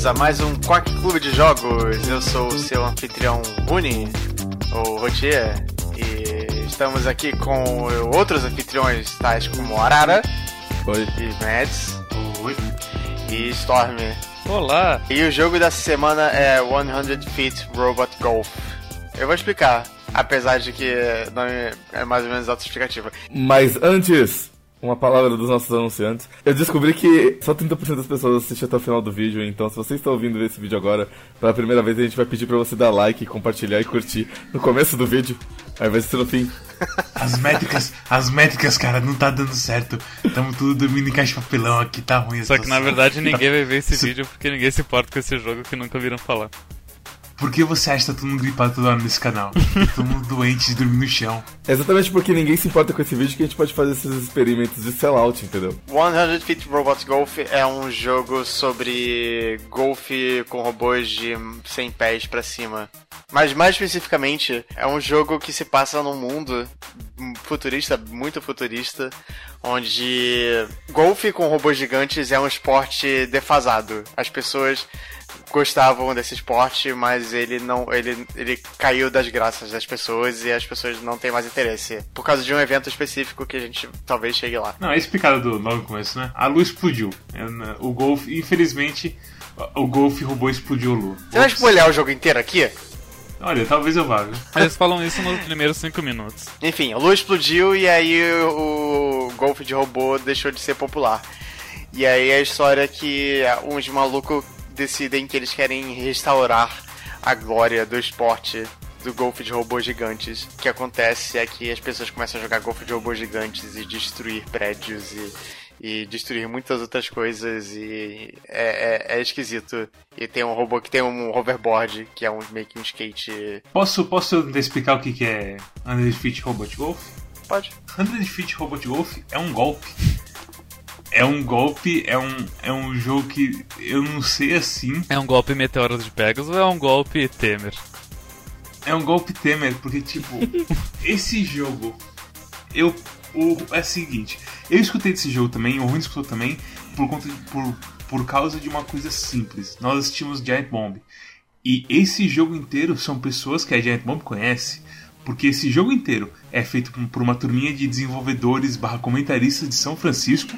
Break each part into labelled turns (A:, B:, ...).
A: Bem-vindos a mais um Quark Clube de Jogos. Eu sou o seu anfitrião Rune, ou Rotier, e estamos aqui com outros anfitriões, tais como Arara
B: Oi.
A: e Mads
C: Oi.
A: e Storm.
D: Olá!
A: E o jogo da semana é 100 Feet Robot Golf. Eu vou explicar, apesar de que não é é mais ou menos autoexplicativa.
B: Mas antes, uma palavra dos nossos anunciantes. Eu descobri que só 30% das pessoas assistem até o final do vídeo, então se você está ouvindo esse vídeo agora pela primeira vez, a gente vai pedir pra você dar like, compartilhar e curtir no começo do vídeo, ao invés de ser no fim.
C: As métricas, as métricas, cara, não tá dando certo. Tamo tudo dormindo em caixa de papelão aqui, tá ruim
D: Só que na verdade ninguém vai ver esse vídeo porque ninguém se importa com esse jogo que nunca viram falar.
C: Por que você acha que tá todo mundo gripado toda hora nesse canal? Tá todo mundo doente de dormir no chão.
B: É exatamente porque ninguém se importa com esse vídeo que a gente pode fazer esses experimentos de sellout, entendeu?
A: 100 Feet Robot Golf é um jogo sobre golfe com robôs de 100 pés pra cima. Mas mais especificamente, é um jogo que se passa num mundo futurista, muito futurista, onde golfe com robôs gigantes é um esporte defasado. As pessoas gostavam desse esporte, mas ele não, ele, ele caiu das graças das pessoas e as pessoas não têm mais interesse por causa de um evento específico que a gente talvez chegue lá.
C: Não, é explicado do, logo no começo, né? A luz explodiu. É, né, O Golf, infelizmente, o Golf roubou e explodiu a lua.
A: Você vai spoiler o jogo inteiro aqui?
C: Olha, talvez eu vá?
D: Eles falam isso nos primeiros 5 minutos.
A: Enfim, a lua explodiu e aí o golfe de robô deixou de ser popular. E aí a história é que uns malucos decidem que eles querem restaurar a glória do esporte do golfe de robôs gigantes. O que acontece é que as pessoas começam a jogar golfe de robôs gigantes e destruir prédios e, e destruir muitas outras coisas e é, é- é esquisito. E tem um robô que tem um hoverboard, que é um, meio que um skate.
C: Posso, posso explicar o que, que é 100 Feet Robot Golf?
A: Pode.
C: 100 Feet Robot Golf é um golpe. É um golpe, é um, é um jogo que eu não sei assim.
D: É um golpe Meteoro de Pegasus ou é um golpe Temer?
C: É um golpe Temer, porque, tipo, esse jogo. Eu. O, é o seguinte, eu escutei desse jogo também, o Rune escutou também, por, conta de- por, por causa de uma coisa simples. Nós assistimos Giant Bomb. E esse jogo inteiro são pessoas que a Giant Bomb conhece, porque esse jogo inteiro é feito por- uma turminha de desenvolvedores barra comentaristas de São Francisco.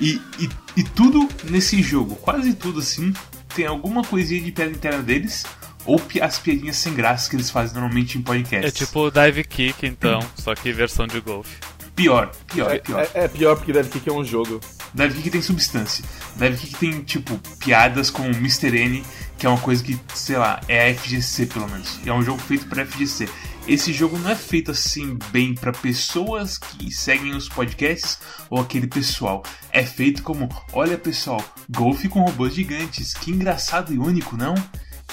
C: E, e, e tudo nesse jogo, quase tudo assim, tem alguma coisinha de piada interna deles, ou as piadinhas sem graça que eles fazem normalmente em podcasts.
D: É tipo o Dive Kick, então, só que versão de golfe.
C: Pior, pior,
B: É,
C: pior.
B: é- é pior porque deve que é um jogo.
C: Deve Kick tem substância. Deve Kick tem, tipo, piadas como Mr. N, que é uma coisa que, sei lá, é a FGC pelo menos. É um jogo feito pra FGC. Esse jogo não é feito assim bem pra pessoas que seguem os podcasts ou aquele pessoal. É feito como, olha pessoal, golfe com robôs gigantes, que engraçado e único, não?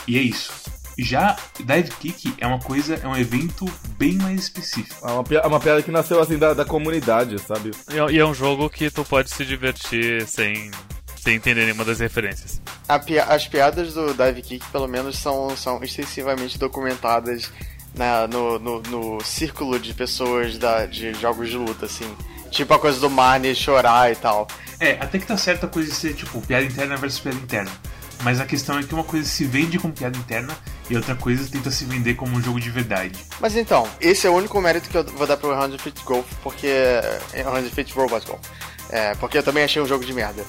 C: E é isso. Já Dive Kick é uma coisa, é um evento bem mais específico.
B: É uma, é uma piada que nasceu assim da, da comunidade, sabe?
D: E é- e é um jogo que tu pode se divertir sem, sem entender nenhuma das referências.
A: As piadas do Dive Kick, pelo menos, são, são extensivamente documentadas na- no, no, no círculo de pessoas da, de jogos de luta, assim. Tipo a coisa do Marnie chorar e tal.
C: É, até que tá certa a coisa de ser, tipo, piada interna versus piada interna. Mas a questão é que uma coisa se vende como piada interna e outra coisa tenta se vender como um jogo de verdade.
A: Mas então, esse é o único mérito que eu vou dar pro 100 Feet Golf, porque. 100 Feet Robot Golf. É, porque eu também achei um jogo de merda.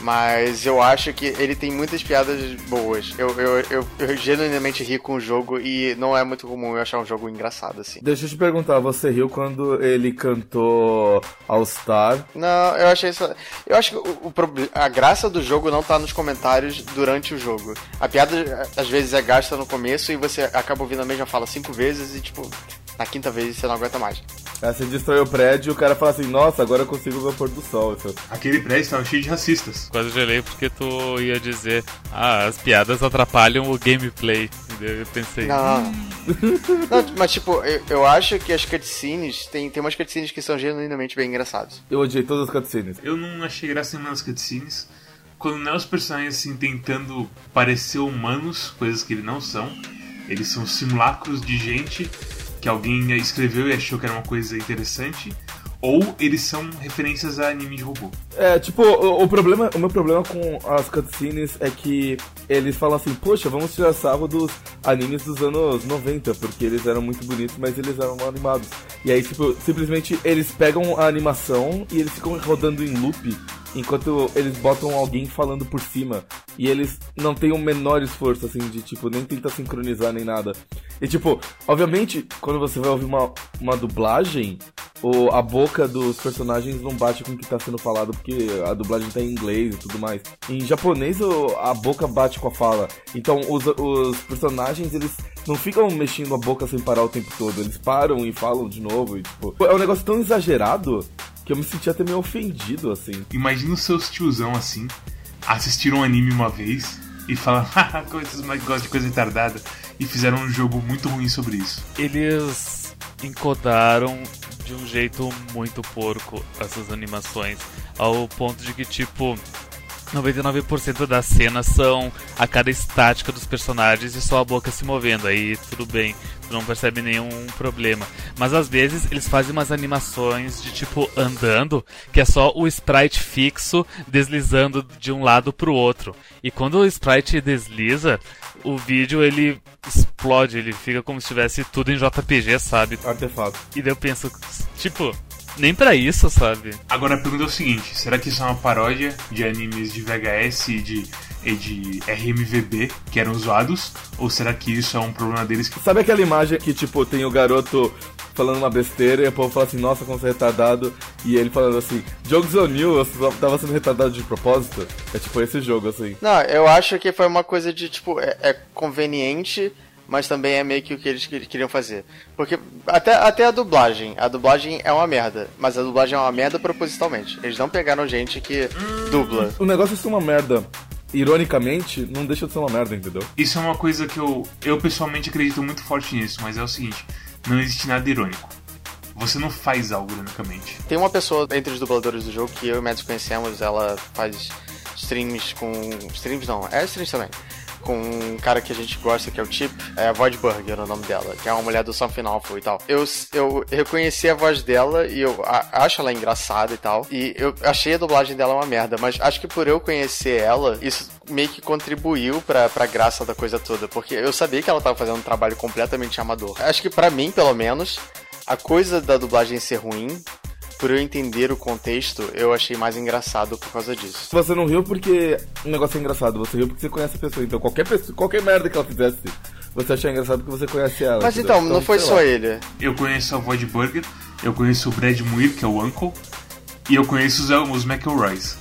A: Mas eu acho que ele tem muitas piadas boas. Eu, eu, eu, eu genuinamente ri com o jogo e não é muito comum eu achar um jogo engraçado assim.
B: Deixa eu te perguntar, você riu quando ele cantou All Star?
A: Não, eu achei isso. Eu acho que o, o a graça do jogo não tá nos comentários durante o jogo. A piada às vezes é gasta no começo e você acaba ouvindo a mesma fala cinco vezes e tipo, na quinta vez você não aguenta mais.
B: Aí você destrói o prédio e o cara fala assim, nossa, agora eu consigo ver o pôr do sol.
C: Aquele prédio estava cheio de racistas.
D: Quase gelei porque tu ia dizer, ah, as piadas atrapalham o gameplay. Entendeu? Eu pensei,
A: Não, não, mas tipo, eu, eu acho que as cutscenes, tem, tem umas cutscenes que são genuinamente bem engraçadas.
B: Eu odiei todas as cutscenes.
C: Eu não achei graça nenhuma nas cutscenes. Quando não é os personagens assim tentando parecer humanos, coisas que eles não são. Eles são simulacros de gente que alguém escreveu e achou que era uma coisa interessante. ou eles são referências a anime de robô.
B: É, tipo, o, o problema, o meu problema com as cutscenes é que eles falam assim, poxa, vamos tirar sarro dos animes dos anos 90, porque eles eram muito bonitos, mas eles eram mal animados. E aí, tipo, simplesmente eles pegam a animação e eles ficam rodando em loop enquanto eles botam alguém falando por cima. E eles não têm o menor esforço, assim, de, tipo, nem tentar sincronizar nem nada. E, tipo, obviamente, quando você vai ouvir uma, uma dublagem, o, a boca dos personagens não bate com o que tá sendo falado, porque a dublagem tá em inglês e tudo mais. Em japonês, a boca bate com a fala. Então, os, os personagens, eles não ficam mexendo a boca sem parar o tempo todo. Eles param e falam de novo. E, tipo, é um negócio tão exagerado que eu me senti até meio ofendido, assim.
C: Imagina os seus tiozão assim, assistiram um anime uma vez e falaram, haha, mais gostam de coisa retardada, e fizeram um jogo muito ruim sobre isso.
D: Eles encodaram de um jeito muito porco essas animações, ao ponto de que, tipo, 99% das cenas são a cara estática dos personagens e só a boca se movendo. Aí tudo bem, tu não percebe nenhum problema. Mas às vezes eles fazem umas animações de tipo andando, que é só o sprite fixo deslizando de um lado pro outro. E quando o sprite desliza, o vídeo ele explode, ele fica como se tivesse tudo em JPG, sabe?
B: Artefato.
D: E daí eu penso, tipo, nem pra isso, sabe?
C: Agora a pergunta é o seguinte: será que isso é uma paródia de animes de VHS e de, e de RMVB que eram zoados? Ou será que isso é um problema deles que.
B: Sabe aquela imagem que, tipo, tem o garoto falando uma besteira e o povo fala assim, nossa, como você é retardado, e ele falando assim, jogos on you, eu tava sendo retardado de propósito? É tipo esse jogo, assim.
A: Não, eu acho que foi uma coisa de, tipo, é, é conveniente mas também é meio que o que eles queriam fazer. Porque até, até a dublagem, a dublagem é uma merda, mas a dublagem é uma merda propositalmente. Eles não pegaram gente que dubla.
B: O negócio é ser uma merda. Ironicamente, não deixa de ser uma merda, entendeu?
C: Isso é uma coisa que eu, eu pessoalmente acredito muito forte nisso, mas é o seguinte: não existe nada irônico. Você não faz algo ironicamente.
A: Tem uma pessoa entre os dubladores do jogo que eu e o Mads conhecemos, ela faz streams com. Streams não, é streams também com um cara que a gente gosta, que é o Chip, é a Void Burger, o nome dela, que é uma mulher do Something Awful e tal. Eu, eu reconheci a voz dela e eu a, acho ela engraçada e tal. E eu achei a dublagem dela uma merda, mas acho que por eu conhecer ela, isso meio que contribuiu pra, pra graça da coisa toda, porque eu sabia que ela tava fazendo um trabalho completamente amador. Acho que para mim, pelo menos, a coisa da dublagem ser ruim por eu entender o contexto, eu achei mais engraçado por causa disso.
B: Você não riu porque o negócio é engraçado, você riu porque você conhece a pessoa. Então qualquer pessoa, qualquer merda que ela fizesse, você achar engraçado porque você conhece ela.
A: Mas então, então, não foi só
B: lá.
A: ele.
C: Eu conheço a Void Burger, eu conheço o Brad Muir, que é o Uncle, e eu conheço os, os McElroys.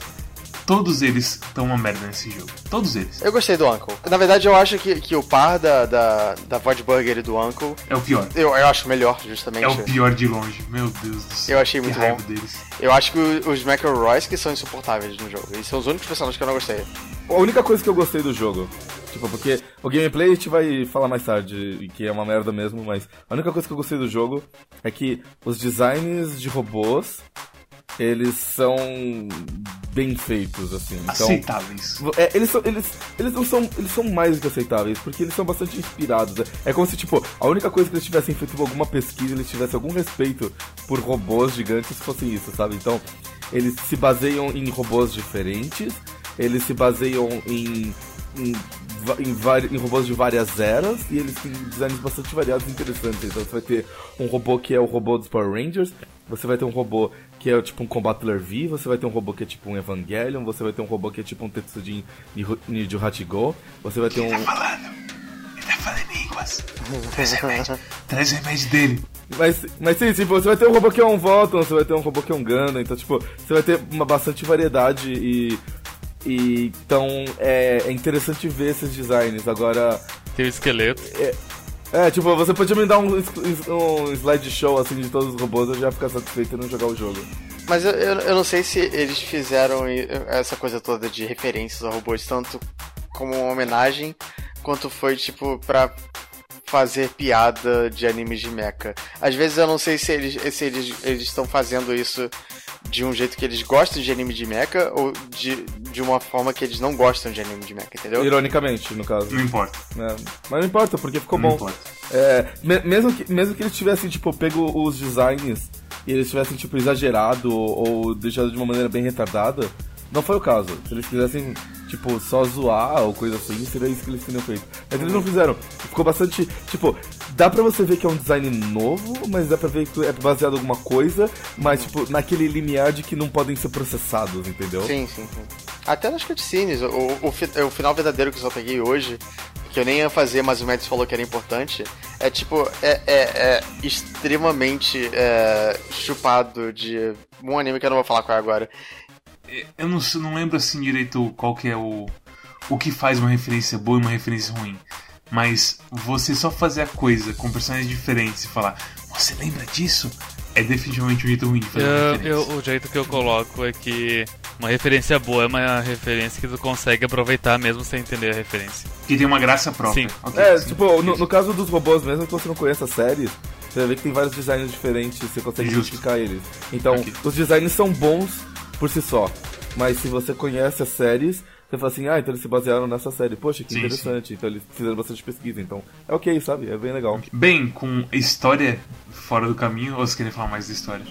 C: Todos eles estão uma merda nesse jogo. Todos eles.
A: Eu gostei do Uncle. Na verdade, eu acho que, que o par da, da, da Void Burger e do Uncle.
C: É o pior.
A: Eu, eu acho melhor, justamente.
C: É o pior de longe. Meu Deus do céu.
A: Eu achei muito bom.
C: deles.
A: Eu acho que os McElroys que são insuportáveis no jogo. Eles são os únicos personagens que eu não gostei.
B: A única coisa que eu gostei do jogo, tipo, porque o gameplay a gente vai falar mais tarde, que é uma merda mesmo, mas a única coisa que eu gostei do jogo é que os designs de robôs eles são bem feitos, assim. Então,
C: Aceitáveis.
B: é, eles, são, eles, eles não são. Eles são mais do que aceitáveis, porque eles são bastante inspirados. né? É como se, tipo, a única coisa que eles tivessem feito alguma pesquisa, eles tivessem algum respeito por robôs gigantes fosse isso, sabe? Então, eles se baseiam em robôs diferentes, eles se baseiam em. em em, em robôs de várias eras e eles têm designs bastante variados e interessantes. Então você vai ter um robô que é o robô dos Power Rangers, você vai ter um robô que é tipo um Combattler V, você vai ter um robô que é tipo um Evangelion, você vai ter um robô que é tipo um Tetsujin Nijo Hachigo, você vai ter um.
C: Ele tá falando. Ele tá falando em línguas. Traz remédio. Traz remédio dele.
B: Mas, mas sim, tipo, você vai ter um robô que é um Volton, você vai ter um robô que é um Gundam, então tipo, você vai ter uma bastante variedade e. e então é, é interessante ver esses designs. Agora.
D: Tem o esqueleto.
B: É, tipo, você podia me dar um, um slideshow assim de todos os robôs, eu já ia ficar satisfeito e não jogar o jogo.
A: Mas eu, eu, eu não sei se eles fizeram essa coisa toda de referências a robôs tanto como uma homenagem, quanto foi, tipo, pra fazer piada de animes de mecha. Às vezes eu não sei se eles se eles estão fazendo isso de um jeito que eles gostam de anime de mecha ou de, de uma forma que eles não gostam de anime de mecha, entendeu?
B: Ironicamente, no caso.
C: Não importa.
B: né? Mas não importa, porque ficou
C: Não
B: bom.
C: importa.
B: É, me- mesmo, que, mesmo que eles tivessem, tipo, pego os designs e eles tivessem, tipo, exagerado ou, ou deixado de uma maneira bem retardada, não foi o caso. Se eles quisessem, tipo, só zoar ou coisa assim, seria isso que eles teriam feito. Mas eles não fizeram. Ficou bastante. Tipo, dá pra você ver que é um design novo, mas dá pra ver que é baseado em alguma coisa, mas, tipo, naquele limiar de que não podem ser processados, entendeu?
A: Sim, sim, sim. Até nas cutscenes, o, o, o final verdadeiro que eu só peguei hoje, que eu nem ia fazer, mas o Mads falou que era importante, é tipo, é, é, é extremamente é, chupado de um anime que eu não vou falar qual é agora.
C: Eu não, não lembro assim direito qual que é o. o que faz uma referência boa e uma referência ruim. Mas você só fazer a coisa com personagens diferentes e falar, você lembra disso? É definitivamente um jeito ruim de fazer
D: Eu- eu- o jeito que eu coloco é que uma referência boa é uma referência que tu consegue aproveitar mesmo sem entender a referência.
C: Que tem uma graça própria.
D: Sim.
C: Ok,
B: É,
C: sim.
B: tipo, no, no caso dos robôs mesmo, que você não conhece a série, você vai ver que tem vários designs diferentes, você consegue
C: Justo.
B: identificar eles. Então,
C: Ok.
B: os designs são bons por si só. Mas se você conhece as séries, você fala assim, ah, então eles se basearam nessa série. Poxa, que
C: Sim,
B: interessante. Então eles fizeram bastante pesquisa. Então, é ok, sabe? É bem legal.
C: Bem, com história fora do caminho, ou vocês querem falar mais da história?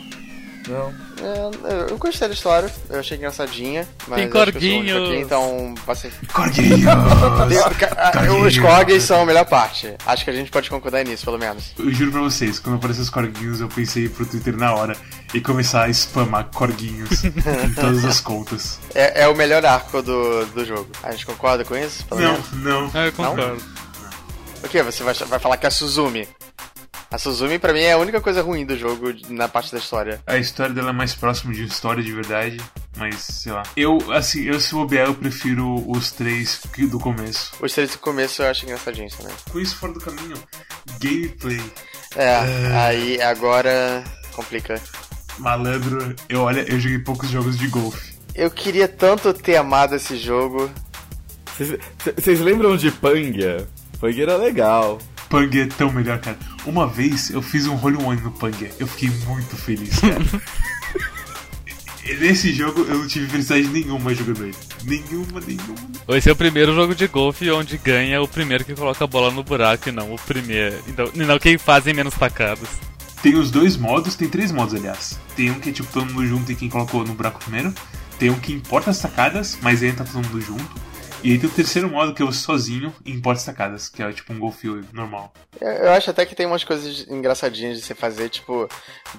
B: Não.
A: É, eu gostei da história, eu achei engraçadinha, mas
D: Tem corguinhos.
A: aqui, então vai ser...
C: Corguinhos!
A: Os corgis são a melhor parte. Acho que a gente pode concordar nisso, pelo menos.
C: Eu juro pra vocês, quando apareceu os corguinhos, eu pensei pro Twitter na hora e começar a spamar corguinhos em todas as contas.
A: É, é o melhor arco do, do jogo. A gente concorda com isso? Pelo
C: Não,
A: menos?
C: não.
D: Ah, eu concordo.
A: O que? Você vai, vai falar que é a Suzumi? A Suzumi, pra mim, é a única coisa ruim do jogo na parte da história.
C: A história dela é mais próxima de história de verdade, mas sei lá. Eu, assim, eu se bobear, eu prefiro os três do começo.
A: Os três do começo eu acho engraçadinhos também.
C: Com isso fora do caminho, gameplay.
A: É, aí agora complica.
C: Malandro, eu olha, eu joguei poucos jogos de golfe.
A: Eu queria tanto ter amado esse jogo.
B: Vocês- Vocês lembram de Pangia? Pangia era legal.
C: Pang é tão melhor, cara. Uma vez eu fiz um roll one no Pang, eu fiquei muito feliz, cara. Nesse jogo eu não tive felicidade nenhuma jogando ele. Nenhuma, nenhuma.
D: Esse é o primeiro jogo de golfe onde ganha o primeiro que coloca a bola no buraco e não o primeiro. Então, não quem fazem menos tacadas.
C: Tem os dois modos, tem três modos, aliás. Tem um que é tipo todo mundo junto e quem colocou no buraco primeiro. Tem um que importa as tacadas, mas tá todo mundo junto. E aí tem o terceiro modo que é o sozinho e importa as tacadas, que é tipo um golfe normal.
A: Eu, eu acho até que tem umas coisas engraçadinhas de você fazer, tipo,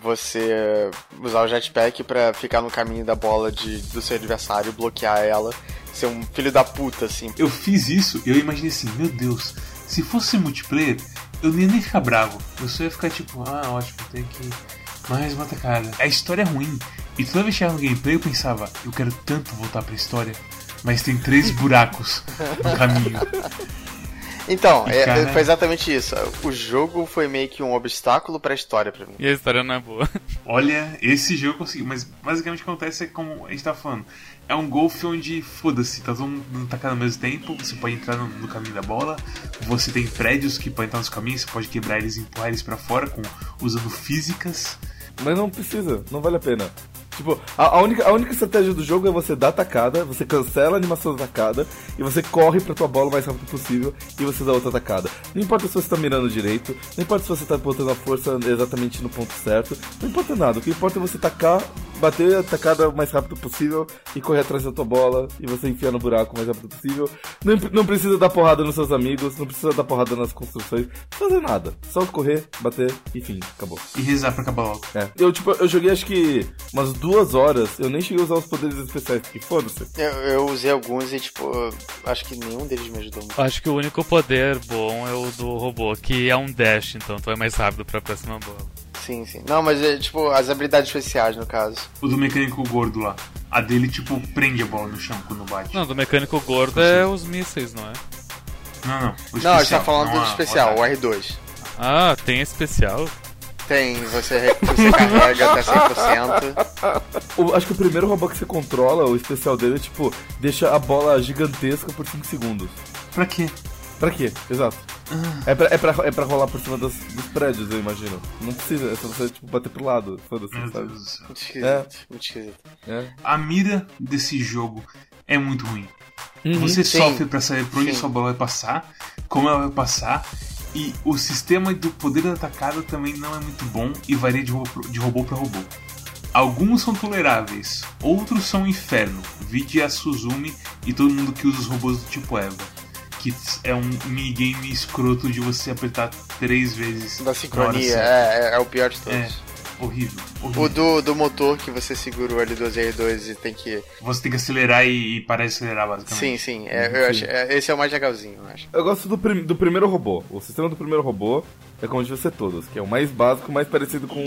A: você usar o jetpack pra ficar no caminho da bola de, do seu adversário, bloquear ela, ser um filho da puta, assim.
C: Eu fiz isso e eu imaginei assim, meu Deus, se fosse multiplayer, eu nem ia nem ficar bravo. Eu só ia ficar tipo, ah, ótimo, tem que mais uma tacada. A história é ruim. E toda vez que chegava no gameplay eu pensava, eu quero tanto voltar pra história, mas tem três buracos no caminho.
A: Então, é-
C: Cara.
A: foi exatamente isso. O jogo foi meio que um obstáculo pra história pra mim.
D: E a história não é boa.
C: Olha, esse jogo eu consegui, mas basicamente o que acontece é como a gente tá falando. É um golfe onde, foda-se, tá todo mundo tacando ao mesmo tempo, você pode entrar no, no caminho da bola, você tem prédios que podem entrar nos caminhos, você pode quebrar eles e empurrar eles pra fora com, usando físicas.
B: Mas não precisa, não vale a pena. Tipo, a, a única, a única estratégia do jogo é você dar tacada, você cancela a animação da tacada e você corre pra tua bola o mais rápido possível e você dá outra tacada. Não importa se você tá mirando direito, não importa se você tá botando a força exatamente no ponto certo, não importa nada. O que importa é você tacar, bater a tacada o mais rápido possível e correr atrás da tua bola e você enfiar no buraco o mais rápido possível. Não, não precisa dar porrada nos seus amigos, não precisa dar porrada nas construções, não fazer nada. Só correr, bater, enfim, acabou.
C: E rezar pra acabar logo.
B: É. Eu, tipo, eu joguei acho que umas duas horas, eu nem cheguei a usar os poderes especiais, porque foda-se.
A: Eu, eu usei alguns e, tipo, acho que nenhum deles me ajudou muito.
D: Acho que o único poder bom é o do robô, que é um dash, então tu é mais rápido pra próxima bola.
A: Sim, sim. Não, mas é, tipo, as habilidades especiais, no caso.
C: O do mecânico gordo lá. A dele, tipo, prende a bola no chão quando bate.
D: Não, do mecânico gordo é os mísseis, não é?
C: não. não, o
A: Não, a gente tá falando do especial, o
C: ataque.
A: R2.
D: Ah, tem especial?
A: Tem, você, você carrega até 100%.
B: O- acho que o primeiro robô que você controla, o especial dele é tipo, deixa a bola gigantesca por 5 segundos.
C: Pra quê?
B: Pra quê? Exato. É pra, é, pra, é pra rolar por cima dos, dos prédios, eu imagino. Não precisa, é só você tipo, bater pro lado. Foda-se, sabe?
C: Deus do céu.
A: Muito esquisito,
B: É.
A: muito esquisito.
B: É.
C: A mira desse jogo é muito ruim.
B: Uhum.
C: Você
A: sim.
C: sofre pra saber por onde
A: Sim.
C: sua bola vai passar, como ela vai passar, E o sistema do poder da atacada também não é muito bom e varia de robô, de robô para robô. Alguns são toleráveis, outros são um inferno. Vide a Suzumi e todo mundo que usa os robôs do tipo Eva. Que é um minigame escroto de você apertar três vezes.
A: Da sincronia,
C: certa.
A: é, é, é o pior de todos.
C: É, horrível. horrível.
A: O do, do motor que você segura o L2 e L2 e tem que.
C: Você tem que acelerar e, e parar de acelerar, basicamente.
A: Sim, sim. é, eu acho, é, esse é o mais legalzinho, eu acho.
B: Eu gosto do, prim- do primeiro robô. O sistema do primeiro robô é como devia ser todos, que é o mais básico, mais parecido com,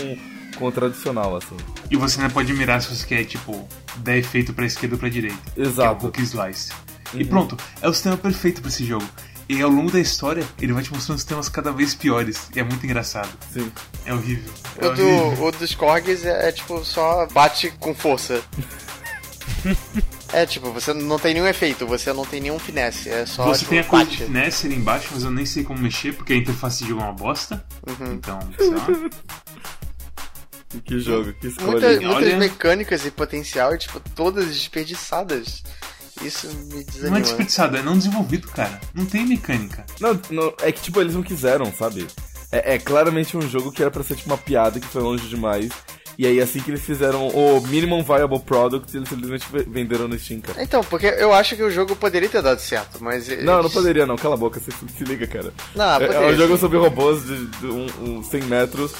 B: com o tradicional, assim.
C: E você ainda pode mirar se você quer, tipo, dar efeito pra esquerda ou pra direita. Que é o
B: Exato.
C: Slice. E
B: Uhum.
C: pronto, é o sistema perfeito pra esse jogo. E ao longo da história, ele vai te mostrando sistemas cada vez piores. E é muito engraçado.
B: Sim.
C: É horrível. É
A: O,
C: horrível.
A: do, o dos Korgs é, é, tipo só bate com força. é tipo, você não tem nenhum efeito, você não tem nenhum finesse, é só
C: Você
A: tipo,
C: tem a coisa de finesse ali embaixo, mas eu nem sei como mexer, porque a interface de jogo é uma bosta.
A: Uhum.
C: Então, sei lá.
B: Que jogo, que escolha.
A: Muita- muitas
C: Olha-
A: mecânicas e potencial, tipo, todas desperdiçadas. Isso me
C: Não
A: desanima.
C: é desperdiçado, é não desenvolvido, cara. Não tem mecânica.
B: Não, não, é que tipo, eles não quiseram, sabe? É, é claramente um jogo que era pra ser tipo uma piada que foi longe demais. E aí assim que eles fizeram o Minimum Viable Product, eles simplesmente ve- venderam no Steam, cara.
A: Então, porque eu acho que o jogo poderia ter dado certo, mas.
B: Não, não
A: eles-
B: poderia não, cala a boca, você se liga, cara.
A: Não,
B: É, é
A: poderia.
B: um jogo sobre robôs de, de um, um 100 metros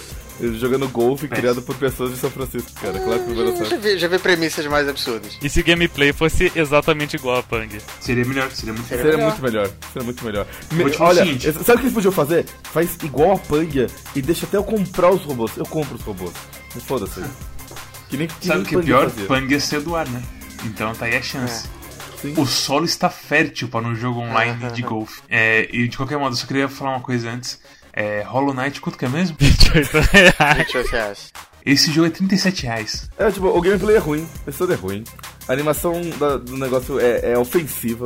B: jogando golfe criado por pessoas de São Francisco, cara. Claro que não vai dar
A: Eu já
B: certo.
A: vi, já vi premissas mais absurdas.
D: E se gameplay fosse exatamente igual a Pang?
C: Seria melhor, seria muito
A: Seria
C: melhor.
B: Muito melhor, seria muito melhor. Me- olha,
C: seguinte.
B: sabe o que eles podiam fazer? Faz igual a Pangia e deixa até eu comprar os robôs. Eu compro os robôs. Me foda-se. Que nem, que
C: Sabe o que é pior?
B: fazia.
C: Pang ia ser do ar, né? Então tá aí a chance.
B: Sim.
C: O solo está fértil para um jogo online de golfe. É, e de qualquer modo, eu só queria falar uma coisa antes. É, Hollow Knight, quanto que é mesmo?
D: 28 reais.
A: 28 reais.
C: Esse jogo é 37 reais.
B: É, tipo, o gameplay é ruim, a história é ruim. A animação da- do negócio é, é ofensiva.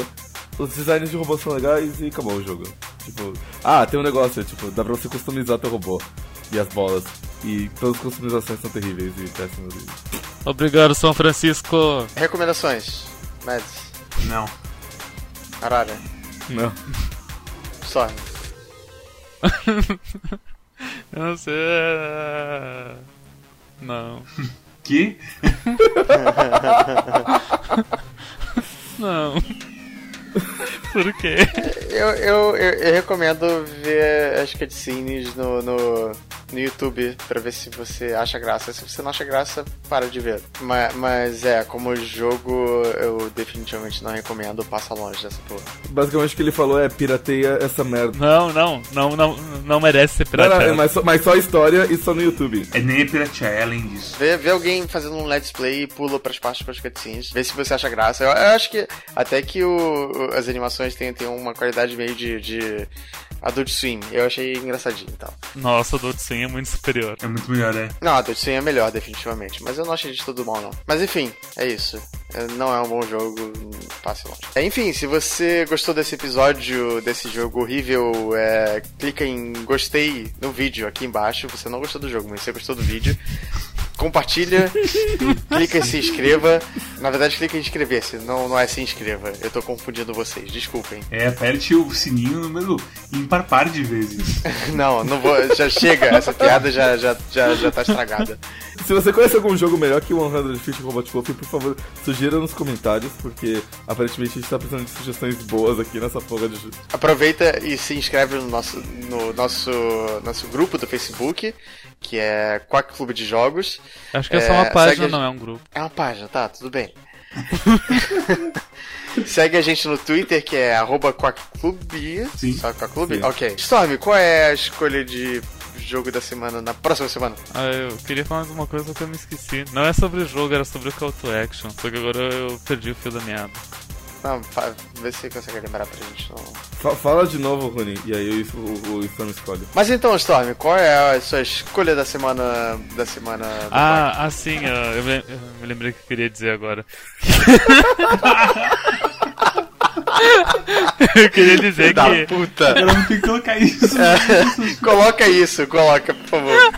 B: Os designs de robôs são legais e acabou o jogo. Tipo, ah, tem um negócio, tipo, dá pra você customizar teu robô. E as bolas. E todas as customizações são terríveis e péssimas.
D: Obrigado, São Francisco.
A: Recomendações. Mads.
C: Não.
A: Arara.
B: Não.
A: Só.
D: Eu não sei. Não.
C: Que?
D: Não. Por quê?
A: Eu, eu, eu, eu recomendo ver as cutscenes no, no, no YouTube pra ver se você acha graça. Se você não acha graça, para de ver. Mas, mas é, como jogo, eu definitivamente não recomendo. Passa longe dessa porra.
B: Basicamente o que ele falou é pirateia essa merda.
D: Não, não, não, não, não merece ser
B: Não, não,
D: pirateado.
B: é, mas, só, mas só a história e só no YouTube.
C: É nem piratear, é além disso.
A: Vê, vê alguém fazendo um let's play e pula pras partes com as cutscenes. Vê se você acha graça. Eu, eu acho que até que o, as animações têm, têm uma qualidade meio de, de Adult Swim. Eu achei engraçadinho e tal.
D: Nossa, Adult Swim é muito superior.
C: É muito melhor, é.
A: Não, Adult Swim é melhor, definitivamente. Mas eu não achei de tudo mal, não. Mas enfim, é isso. É, Não é um bom jogo, passe longe. É, enfim, se você gostou desse episódio, desse jogo horrível, é, clica em gostei no vídeo aqui embaixo. Você não gostou do jogo, mas você gostou do vídeo. Compartilha, clica em se inscreva. Na verdade, clica em inscrever-se, não, não é se inscreva. Eu tô confundindo vocês, desculpem.
C: É, aperte o sininho número ímpar par de vezes.
A: Não, não vou. Já chega, essa piada já, já, já, já tá estragada.
B: Se você conhece algum jogo melhor que o 100 Fish Robot Golf, por favor, sugira nos comentários, porque aparentemente a gente tá precisando de sugestões boas aqui nessa porra de jogo.
A: Aproveita e se inscreve no nosso, no nosso, nosso grupo do Facebook, que é Quack Clube de Jogos.
D: Acho que é só
A: É,
D: uma página,
A: segue
D: não é um grupo.
A: É uma página, tá, tudo bem. Segue a gente no Twitter, que é arroba Quackclube.
C: Sim.
A: Só Quackclube?
B: Sim.
A: Ok. Storm, qual é a escolha de jogo da semana, na próxima semana?
D: Ah, eu queria falar de uma coisa que eu me esqueci. Não é sobre o jogo, era sobre o Call to Action. Só que agora eu perdi o fio da meada.
A: Não, vê se você consegue lembrar pra gente. Não.
B: Fa- fala de novo, Rony, e aí o, o, o Storm escolhe.
A: Mas então, Storm, qual é a sua escolha da semana da semana do Quack?
D: Ah, assim, eu, me- eu me lembrei que eu queria dizer agora. eu queria dizer
A: da
D: que.
A: puta!
C: Eu não tenho que colocar isso.
A: coloca isso, coloca, por favor.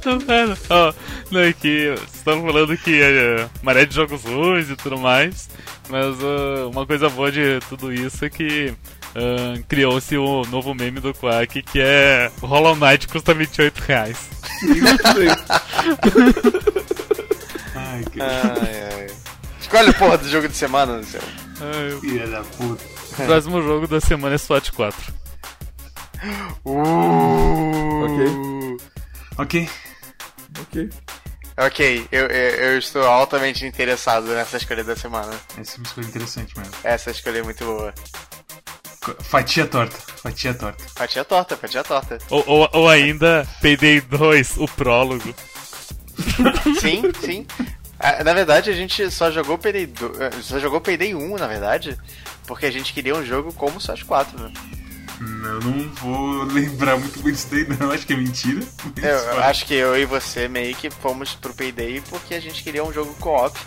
D: Tô vendo. Ó, não, é que vocês estão falando que é maré de jogos ruins e tudo mais. Mas ah, uma coisa boa de tudo isso é que ahn, criou-se o novo meme do Quack que é Hollow Knight custa 28 reais.
C: Ai, que
A: Ai, ai. Escolhe a porra do jogo de semana, seu.
D: Ai, o
C: filha da puta.
D: próximo jogo da semana é SWAT 4.
A: Uh.
C: Ok.
B: Ok.
A: Ok, eu, eu, eu estou altamente interessado nessa escolha da semana.
C: Essa é uma escolha interessante mesmo.
A: Essa escolha é muito boa.
C: Fatia torta. Fatia torta.
A: Fatia torta, fatia torta.
D: Ou, ou, ou ainda Payday 2, o prólogo.
A: Sim, sim. Ah, Na verdade, a gente só jogou Payday, do- eh, só jogou Payday 1, na verdade, porque a gente queria um jogo como SWAT 4, né?
C: Eu não vou lembrar muito bem disso daí, não. Acho que é mentira.
A: Eu, acho que eu e você meio que fomos pro Payday porque a gente queria um jogo co-op.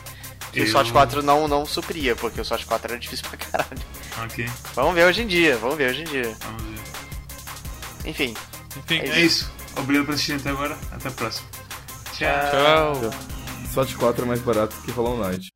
A: Que o
C: Eu-
A: SWAT 4 não, não supria, porque o SWAT 4 era difícil pra caralho.
C: Ok,
A: Vamos ver hoje em dia, vamos ver hoje em dia.
C: vamos ver.
A: Enfim,
D: Enfim,
C: É isso. Obrigado por assistir até agora. Até a próxima. Tchau.
D: tchau.
B: SWAT 4 é mais barato que Hollow Knight.